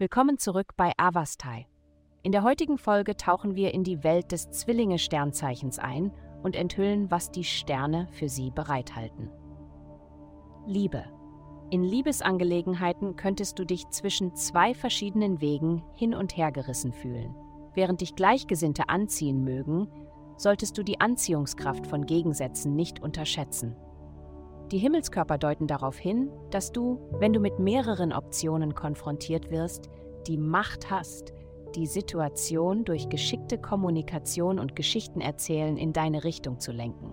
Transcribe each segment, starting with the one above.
Willkommen zurück bei Avastai. In der heutigen Folge tauchen wir in die Welt des Zwillinge-Sternzeichens ein und enthüllen, was die Sterne für sie bereithalten. Liebe. In Liebesangelegenheiten könntest du dich zwischen zwei verschiedenen Wegen hin und her gerissen fühlen. Während dich Gleichgesinnte anziehen mögen, solltest du die Anziehungskraft von Gegensätzen nicht unterschätzen. Die Himmelskörper deuten darauf hin, dass du, wenn du mit mehreren Optionen konfrontiert wirst, die Macht hast, die Situation durch geschickte Kommunikation und Geschichtenerzählen in deine Richtung zu lenken.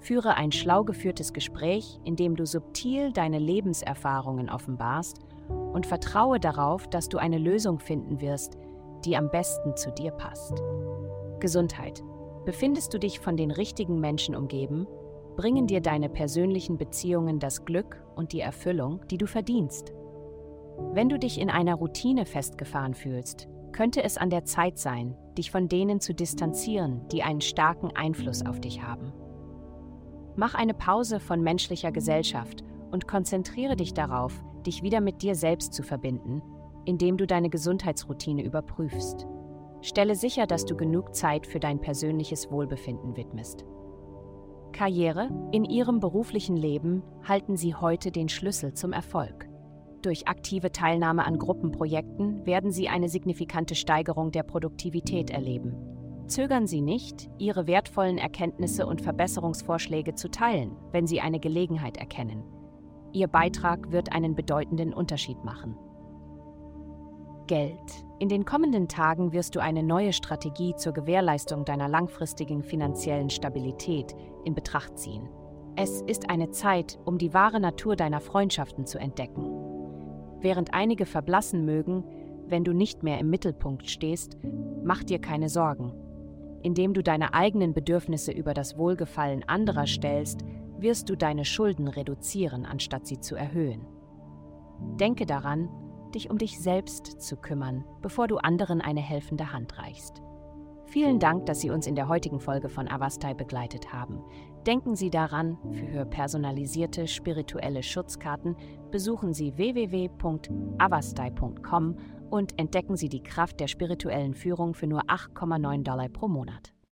Führe ein schlau geführtes Gespräch, in dem du subtil deine Lebenserfahrungen offenbarst und vertraue darauf, dass du eine Lösung finden wirst, die am besten zu dir passt. Gesundheit. Befindest du dich von den richtigen Menschen umgeben, bringen dir deine persönlichen Beziehungen das Glück und die Erfüllung, die du verdienst. Wenn du dich in einer Routine festgefahren fühlst, könnte es an der Zeit sein, dich von denen zu distanzieren, die einen starken Einfluss auf dich haben. Mach eine Pause von menschlicher Gesellschaft und konzentriere dich darauf, dich wieder mit dir selbst zu verbinden, indem du deine Gesundheitsroutine überprüfst. Stelle sicher, dass du genug Zeit für dein persönliches Wohlbefinden widmest. Karriere in Ihrem beruflichen Leben halten Sie heute den Schlüssel zum Erfolg. Durch aktive Teilnahme an Gruppenprojekten werden Sie eine signifikante Steigerung der Produktivität erleben. Zögern Sie nicht, Ihre wertvollen Erkenntnisse und Verbesserungsvorschläge zu teilen, wenn Sie eine Gelegenheit erkennen. Ihr Beitrag wird einen bedeutenden Unterschied machen. Geld. In den kommenden Tagen wirst du eine neue Strategie zur Gewährleistung deiner langfristigen finanziellen Stabilität in Betracht ziehen. Es ist eine Zeit, um die wahre Natur deiner Freundschaften zu entdecken. Während einige verblassen mögen, wenn du nicht mehr im Mittelpunkt stehst, mach dir keine Sorgen. Indem du deine eigenen Bedürfnisse über das Wohlgefallen anderer stellst, wirst du deine Schulden reduzieren, anstatt sie zu erhöhen. Denke daran, dich um dich selbst zu kümmern, bevor du anderen eine helfende Hand reichst. Vielen Dank, dass Sie uns in der heutigen Folge von Avastai begleitet haben. Denken Sie daran, für personalisierte spirituelle Schutzkarten besuchen Sie www.avastai.com und entdecken Sie die Kraft der spirituellen Führung für nur 8,9 Dollar pro Monat.